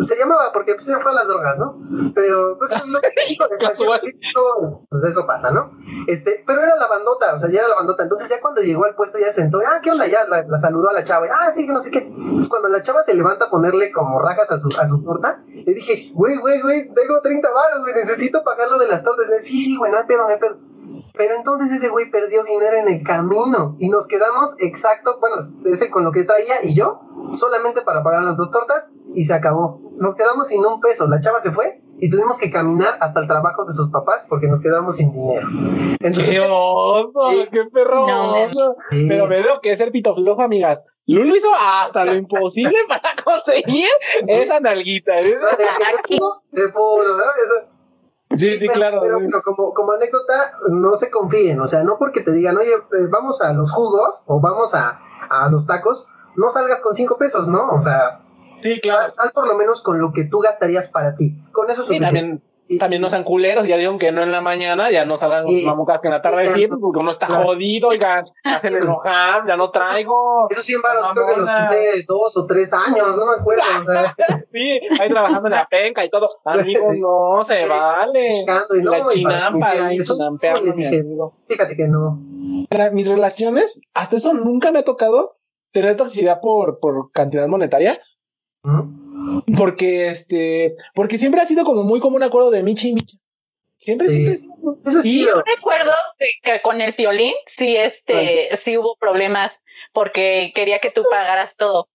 se llamaba porque pues, se fue a las drogas, ¿no? Pero, pues, lo Casual. político, pues eso pasa, ¿no? Este, pero era la bandota, o sea, ya era la bandota. Entonces, ya cuando llegó al puesto, ya se sentó, ah, ¿qué onda? Ya la, la saludó a la chava, y, ah, sí, que no sé qué. Pues cuando la chava se levanta a ponerle como rajas a su, a su torta, le dije, güey, güey, güey, tengo 30 baros, güey, necesito pagar lo de las tortas. Sí, sí, güey, no hay pedo, no hay pedo. Pero entonces ese güey perdió dinero en el camino y nos quedamos exacto, bueno, ese con lo que traía y yo, solamente para pagar las dos tortas y se acabó. Nos quedamos sin un peso, la chava se fue y tuvimos que caminar hasta el trabajo de sus papás porque nos quedamos sin dinero. ¡Qué oso! ¡Qué perro oso! Pero me veo que es el pito flojo, amigas. Lulu hizo hasta lo imposible para conseguir esa nalguita. Eso. De puro, ¿no? Eso. Sí, sí, claro. Pero, pero como, como anécdota, no se confíen. O sea, no porque te digan, oye, eh, vamos a los jugos o vamos a, a los tacos, no salgas con cinco pesos, ¿no? O sea, Sí, claro. sal por lo menos con lo que tú gastarías para ti. Con eso es Y suficiente. También, no sean culeros, ya dijeron que no en la mañana, ya no salgan con sus mamucas que en la tarde sí, porque uno está jodido, oigan, hacen enojar, ya no traigo. Esos 100 baros creo que los quité dos o tres años, no me acuerdo. O sea, Sí, ahí trabajando en la penca y todo. Amigos, no se vale. y no, La chinampa, eso, dije, amigo. Fíjate que no. Mis relaciones, hasta eso nunca me ha tocado tener toxicidad por, por cantidad monetaria, ¿Mm? Porque este, porque siempre ha sido como muy como un acuerdo de Michi y Micha. Siempre, Sí. siempre. Y. Yo recuerdo que, que con el violín sí, este, sí hubo problemas porque quería que tú pagaras todo.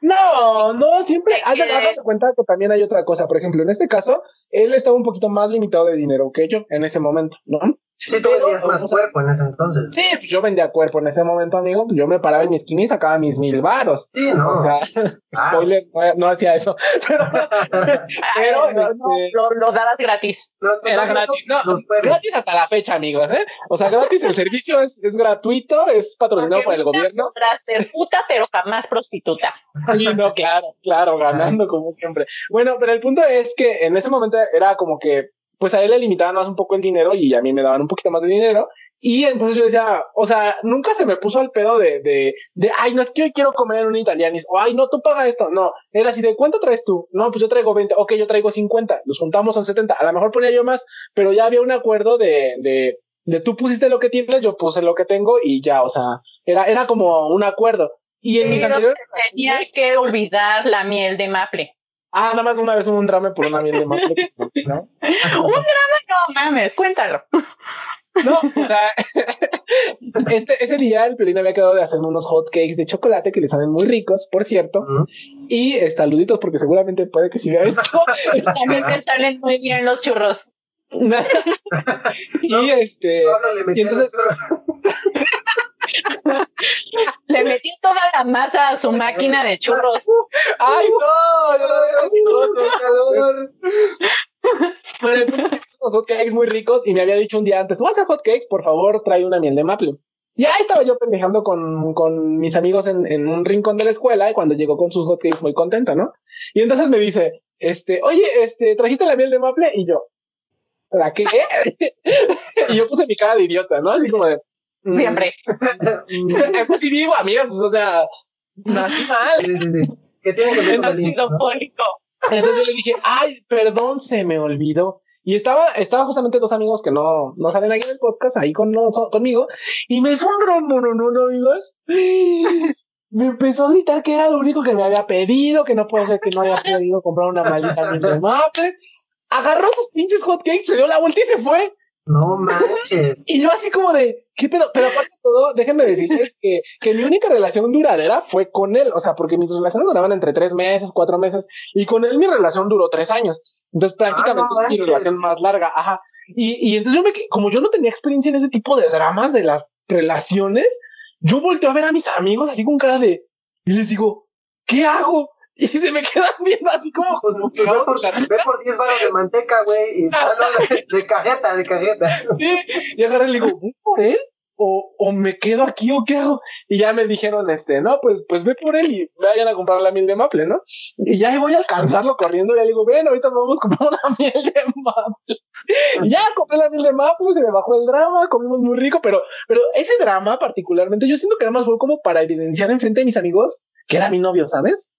No, no, siempre. Haz de cuenta que también hay otra cosa. Por ejemplo, en este caso, él estaba un poquito más limitado de dinero que yo en ese momento, ¿no? Sí, tú vendías más o sea, cuerpo en ese entonces. Sí, pues yo vendía cuerpo en ese momento, amigo. Pues yo me paraba en mi esquina y sacaba mis mil varos. Sí, no. O sea, Ah. spoiler, no, no hacía eso. Pero, pero no, no, este, lo, lo dabas gratis. No, era no, gratis. No, gratis hasta la fecha, amigos, ¿eh? O sea, gratis el servicio es, es gratuito, es patrocinado por el gobierno. podrá ser puta, pero jamás prostituta. Sí, no, claro, claro, ganando como siempre. Bueno, pero el punto es que en ese momento era como que, pues a él le limitaban más un poco el dinero y a mí me daban un poquito más de dinero. Y entonces yo decía, o sea, nunca se me puso al pedo de, de, de, ay, no es que hoy quiero comer un italianis, o ay, no, tú paga esto. No, era así de, ¿cuánto traes tú? No, pues yo traigo 20, ok, yo traigo 50, los juntamos son 70. A lo mejor ponía yo más, pero ya había un acuerdo de, de, de tú pusiste lo que tienes, yo puse lo que tengo y ya, o sea, era, era como un acuerdo. Y en mis anteriores tenías que olvidar la miel de maple. Ah, nada más una vez hubo un drama por una miel de maple, ¿no? No mames, cuéntalo. No, o sea, este, ese día el Piolín había quedado de hacerme unos hot cakes de chocolate que le saben muy ricos, por cierto. Y saluditos porque seguramente puede que si vea esto. También me salen muy bien los churros. y este, le metí y entonces- Le metí toda la masa a su máquina de churros. ay no, yo no digo cosas. Calor. Bueno, el punto es que hizo unos hot cakes muy ricos y me había dicho un día antes, tú vas a hacer hot cakes, por favor, trae una miel de maple. Y ahí estaba yo pendejando con, con mis amigos en, en un rincón de la escuela y cuando llegó con sus hot cakes muy contenta, ¿no? Y entonces me dice, este, oye, este, ¿trajiste la miel de maple? Y yo, ¿la qué? y yo puse mi cara de idiota, ¿no? Así como de... mm, Siempre. Pues sí vivo, amigas, pues o sea, nací mal. Sí, sí, sí. ¿Qué tiene que ver con fólico. Entonces yo le dije, ay, perdón, se me olvidó. Y estaba, estaba justamente dos amigos que no, no salen aquí en el podcast, ahí con, noso- conmigo, y me fue un gran mononono, amigos. Me empezó a gritar que era lo único que me había pedido, que no puede ser que no haya podido comprar una maldita de maple. Agarró sus pinches hotcakes, se dio la vuelta y se fue. No manches. Y yo así como de, ¿qué pedo? Pero aparte de todo, déjenme decirles que, que mi única relación duradera fue con él. O sea, porque mis relaciones duraban entre tres meses, cuatro meses, y con él mi relación duró tres años. Entonces prácticamente Ah, no es mi relación más larga. Ajá. Y, y entonces yo me, como yo no tenía experiencia en ese tipo de dramas de las relaciones, yo volteo a ver a mis amigos así con cara de, y les digo, ¿qué hago? Y se me quedan viendo así como, Pues, pues, ve, por, pegados. ve por 10 baros de manteca, güey. Y, de, de cajeta, de cajeta. Sí, y agarré y le digo, ¿voy por él? O, o me quedo aquí o qué hago? Y ya me dijeron, este, no, pues, pues ve por él y vayan a comprar la miel de maple, ¿no? Y ya voy a alcanzarlo corriendo y ya le digo, ven, ahorita vamos a comprar una miel de maple. Y ya compré la miel de maple, se me bajó el drama, comimos muy rico, pero, pero ese drama particularmente, yo siento que nada más fue como para evidenciar enfrente de mis amigos que era mi novio, ¿sabes?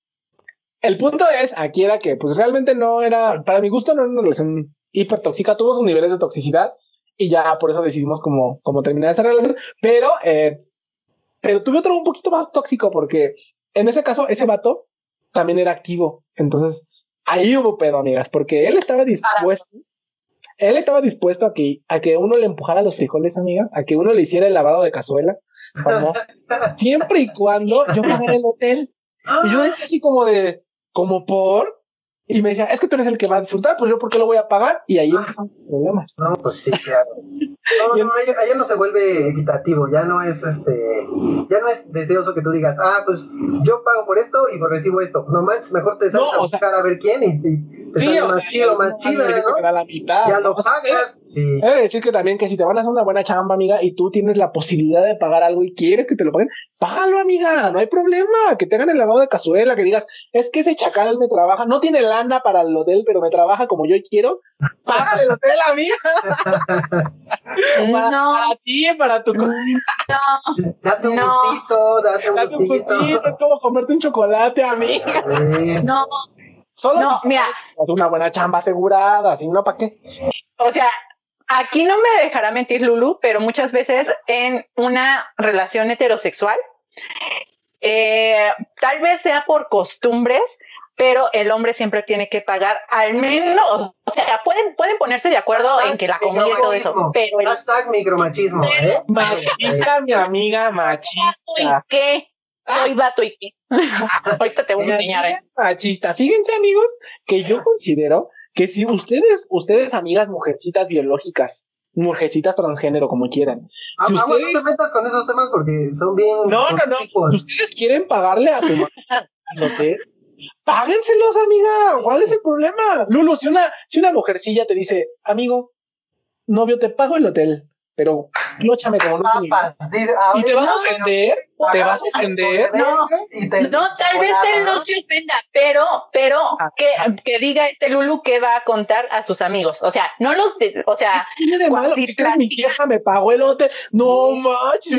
El punto es, aquí era que, pues realmente no era, para mi gusto no era una relación hiper tóxica, tuvo sus niveles de toxicidad y ya por eso decidimos como, como terminar esa relación, pero, eh, pero tuve otro un poquito más tóxico porque en ese caso ese vato también era activo, entonces ahí hubo pedo, amigas, porque él estaba dispuesto, él estaba dispuesto a que, a que uno le empujara los frijoles, amiga, a que uno le hiciera el lavado de cazuela, famoso, siempre y cuando yo pagara el hotel. Y yo decía así como de, como por, y me decía, es que tú eres el que va a disfrutar, pues yo por qué lo voy a pagar, y ahí empiezan los problemas. No, pues sí, claro. No, no, allá, allá no se vuelve equitativo, ya no es este, ya no es deseoso que tú digas, ah, pues yo pago por esto y pues recibo esto. No manches, mejor te sales No, a o sea- buscar a ver quién y, y te Sí, sale más sea, chido, más chido, no. Ya lo pagas. De decir que también que si te van a hacer una buena chamba, amiga, y tú tienes la posibilidad de pagar algo y quieres que te lo paguen, págalo, amiga, no hay problema, que te hagan el lavado de cazuela, que digas, es que ese chacal me trabaja, no tiene lana para el hotel, pero me trabaja como yo quiero, págale el hotel, amiga, para, No, para ti, para tu no. Date un No. gustito, date un date un gustito. gustito, es como comerte un chocolate, amiga. No, Solo no, mira, haces una buena chamba asegurada, si no, ¿para qué? o sea, aquí no me dejará mentir Lulu, pero muchas veces en una relación heterosexual, eh, tal vez sea por costumbres, pero el hombre siempre tiene que pagar al menos, o sea, pueden, pueden ponerse de acuerdo en que la comida y todo eso, pero el Hashtag micromachismo, ¿eh? Machista, mi amiga, vato y machista. qué, soy vato y qué. Ahorita te voy a enseñar, ¿eh? Machista. Fíjense, amigos, que yo considero que si ustedes, ustedes, amigas mujercitas biológicas, mujercitas transgénero, como quieran, Ah, Si vamos, ustedes- no te metas con esos temas porque son bien. no, no, no, si ustedes quieren pagarle a su hotel, páguenselos, amiga. ¿Cuál es el problema? Lulu, si una, si una mujercilla te dice, amigo, novio, te pago el hotel, pero clóchame como vida". Papas, dice, ¿Y te vas a ofender? ¿Te vas a ofender? No. No, tal vez él no se ofenda, pero, pero Ah. que, que diga este Lulu que va a contar a sus amigos. O sea, no los, de- o sea, tiene de. Mi vieja me pagó el hotel. No manches.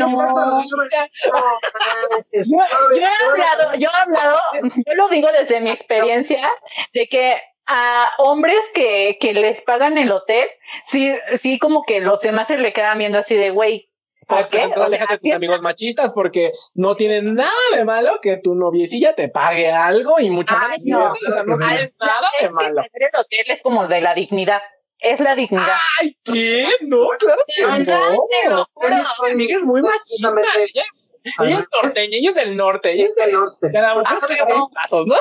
No, yo he hablado, yo he hablado, yo lo digo desde mi experiencia, de que a hombres que, que les pagan el hotel, sí, sí como que los demás se le quedan viendo así de, güey, ¿por qué? Entonces, O sea, de tus amigos machistas porque no tienen nada de malo que tu noviecilla te pague algo y mucho Ay, menos. no. o sea, no Al- tiene nada de es que malo. pagar el hotel es como de la dignidad, es la dignidad. Ay, ¿qué? No, claro que Anda, te lo no. juro. Mi amiga es muy machista. Ella es, ella es norteña, ella es del norte. Ella es del de, norte. de la mujer Ah, de pero- pasos, ¿no?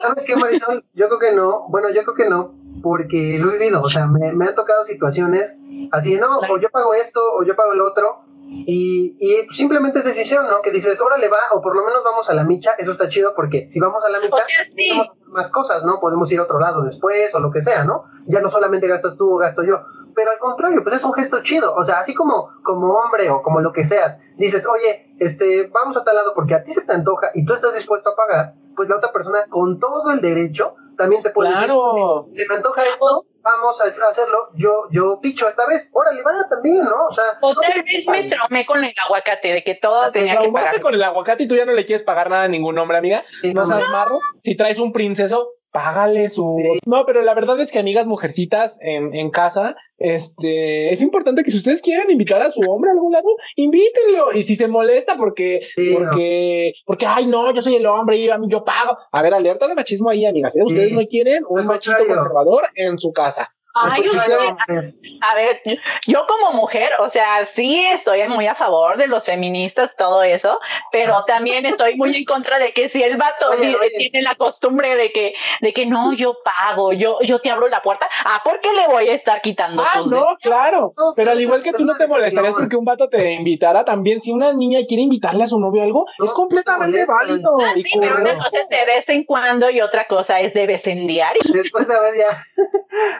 ¿Sabes qué, Marisol? Yo creo que no. Bueno, yo creo que no, porque lo he vivido. O sea, me, me han tocado situaciones así, no, o yo pago esto, o yo pago el otro. Y, y simplemente es decisión, ¿no? Que dices, órale, va, o por lo menos vamos a la micha. Eso está chido porque si vamos a la micha, O sea, sí. podemos hacer más cosas, ¿no? Podemos ir a otro lado después, o lo que sea, ¿no? Ya no solamente gastas tú o gasto yo. Pero al contrario, pues es un gesto chido. O sea, así como, como hombre o como lo que seas, dices, oye, este, vamos a tal lado porque a ti se te antoja y tú estás dispuesto a pagar, pues la otra persona con todo el derecho también te puede Claro. decir, se me antoja esto, vamos a hacerlo, yo, yo picho esta vez, órale, va también, ¿no? O sea, O tal vez me traumé con el aguacate, de que todo tenía que pagar. con el aguacate y tú ya no le quieres pagar nada a ningún hombre, amiga. Sí, no no, seas marro. Si traes un princeso, págale su. No, pero la verdad es que, amigas mujercitas en, en casa, este, es importante que si ustedes quieren invitar a su hombre a algún lado, invítenlo. Y si se molesta porque, Sí, porque, porque, ay, no, yo soy el hombre y yo pago. A ver, alerta de machismo ahí, amigas. ¿eh? Ustedes no quieren un machito contrario. conservador en su casa. Ay, Pues, usted- hombres. a ver, yo como mujer, o sea, sí estoy muy a favor de los feministas, todo eso, pero también estoy muy en contra de que si el vato Oye, di- oye. tiene la costumbre de que, de que no, yo pago, yo, yo te abro la puerta, ah, ¿por qué le voy a estar quitando Ah, sus no, claro. No, Pero al pues, igual que tú no te molestarías porque un vato te invitara también, si una niña quiere invitarle a su novio algo, No, es completamente no válido y Sí, pero una correcto. cosa es de vez en cuando y otra cosa es de vez en diario. después de haber ya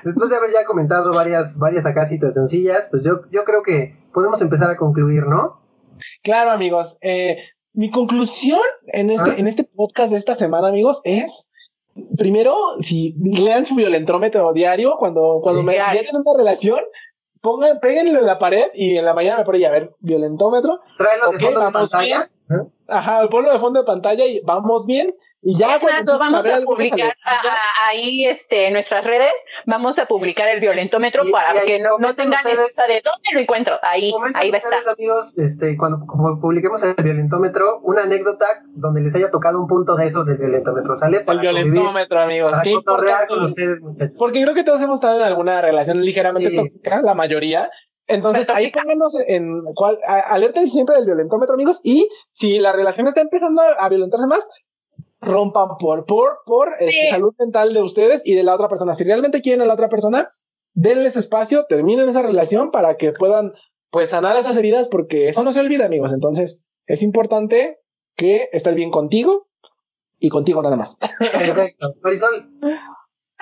después de haber ya comentado varias varias acá situacioncillas pues yo yo creo que podemos empezar a concluir no Claro, amigos. Eh, mi conclusión en este, Ah. en este podcast de esta semana, amigos, es primero, si lean su violentrómetro diario, cuando, cuando me, si ya tienen una relación, pongan, péguenlo en la pared y en la mañana me pone a ver violentómetro. tráelo Ok, de fondo de pantalla Ajá, ponlo de fondo de pantalla y vamos bien. Y ya Exacto, vamos a, publicar ahí este, en nuestras redes, vamos a publicar el violentómetro para que no, no tengan esa de dónde lo encuentro. Ahí, ahí va a estar. amigos, este, cuando publiquemos el violentómetro, una anécdota donde les haya tocado un punto de esos del violentómetro, ¿sale? el violentómetro, amigos. Qué con ustedes, muchachos. Porque creo que todos hemos estado en alguna relación ligeramente tóxica, la mayoría. Entonces, ahí pónganos en cuál, alerten siempre del violentómetro, amigos, y si la relación está empezando a violentarse más, rompan por, por, por este, salud mental de ustedes y de la otra persona. Si realmente quieren a la otra persona, denles espacio, terminen esa relación para que puedan, pues, sanar esas heridas, porque eso no se olvida, amigos. Entonces, es importante que estés bien contigo y contigo nada más. Perfecto.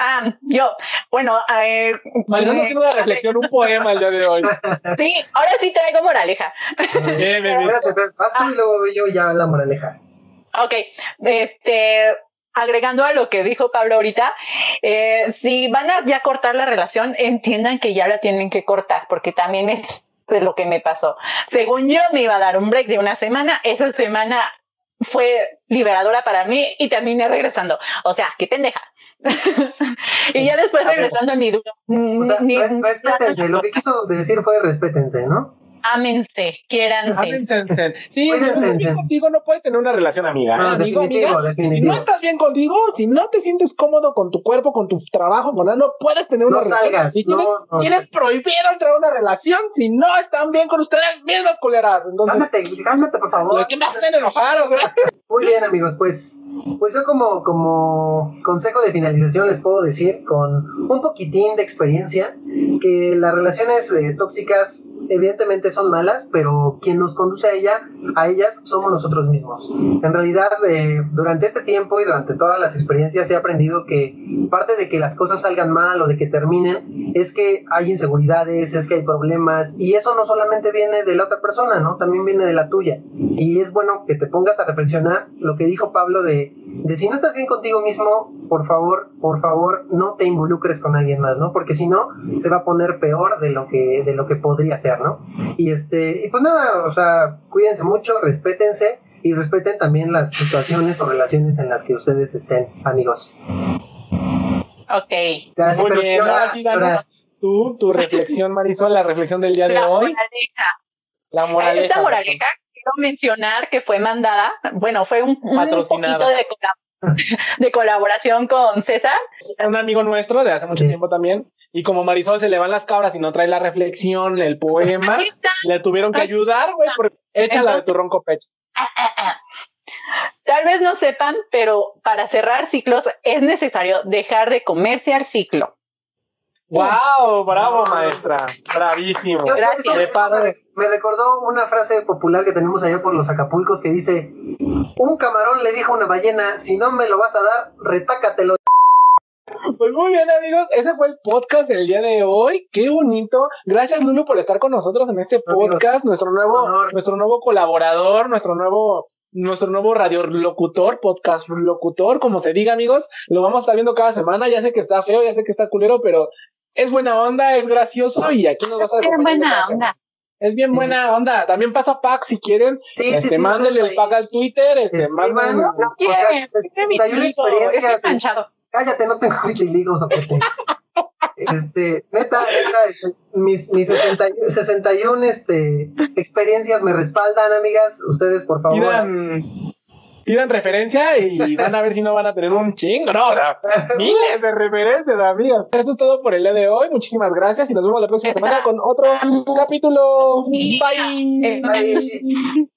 Ah, yo, bueno, eh, Marisol nos tiene una reflexión, un poema el día de hoy. Sí, ahora sí traigo moraleja. Bien, bien, bien. y luego yo ya la moraleja. Ok, este, agregando a lo que dijo Pablo ahorita, eh, si van a ya cortar la relación, entiendan que ya la tienen que cortar, porque también es de lo que me pasó. Según yo, me iba a dar un break de una semana, esa semana fue liberadora para mí y terminé regresando. O sea, qué pendeja. y ya después regresando ni duda. Respétense, lo que quiso decir fue respétense, ¿no? Ámense, quiéranse. Ámense. Sí, si no bien contigo no puedes tener una relación amiga. ¿eh? amigo, amiga. Si no estás bien contigo, si no te sientes cómodo con tu cuerpo, con tu trabajo, con no puedes tener una relación. Si tienes, tienes, prohibido entrar a una relación si no están bien con ustedes mismas culeras. Entonces, cálmate, cálmate, por favor. ¿Qué me hacen enojar? Muy bien, amigos, pues pues yo como, como consejo de finalización les puedo decir con un poquitín de experiencia que las relaciones eh, tóxicas evidentemente son malas, pero quien nos conduce a ella, a ellas somos nosotros mismos. En realidad, eh, durante este tiempo y durante todas las experiencias he aprendido que parte de que las cosas salgan mal o de que terminen es que hay inseguridades, es que hay problemas y eso no solamente viene de la otra persona, ¿no? También viene de la tuya. Y es bueno que te pongas a reflexionar lo que dijo Pablo de, de si no estás bien contigo mismo, por favor, por favor, no te involucres con alguien más, ¿no? Porque si no, se va a poner peor de lo que, de lo que podría ser. ¿no? Y este, y pues nada, o sea, cuídense mucho, respétense y respeten también las situaciones o relaciones en las que ustedes estén, amigos. Ok. Gracias, Muy bien, tú, tu reflexión, Marisol, la reflexión del día de la hoy. Moraleja. La moraleja. Esta moraleja quiero mencionar que fue mandada, bueno, fue un, un poquito de de colaboración con César. Es un amigo nuestro de hace mucho tiempo también. Y como Marisol se le van las cabras y no trae la reflexión, el poema, le tuvieron que ayudar, güey, échala de tu ronco pecho. Ah, ah, ah. Tal vez no sepan, pero para cerrar ciclos es necesario dejar de comerse al ciclo. ¡Wow! Bravo, maestra. Bravísimo. Gracias. Me, recordó una frase popular que tenemos allá por los Acapulcos que dice: Un camarón le dijo a una ballena: Si no me lo vas a dar, retácatelo. Pues muy bien, amigos. Ese fue el podcast del día de hoy. Qué bonito. Gracias, Lulu, por estar con nosotros en este podcast. Nuestro nuevo, nuestro nuevo colaborador, nuestro nuevo nuestro nuevo radiolocutor, podcast locutor, como se diga, amigos. Lo vamos a estar viendo cada semana. Ya sé que está feo, ya sé que está culero, pero es buena onda, es gracioso y aquí nos vas a Es buena onda. Es bien buena onda. También pasa pack si quieren. Sí, este, sí, mándenle el pack al Twitter. Este, este mándenle. No, no quieren. Es manchado. Cállate, no tengo o Este, neta, neta, mis, mis 61 este, experiencias me respaldan, amigas. Ustedes, por favor pidan referencia y van a ver si no van a tener un chingo, ¿no? O sea, miles de referencias, amigas. Esto es todo por el día de hoy. Muchísimas gracias y nos vemos la próxima semana con otro capítulo. Bye. Bye.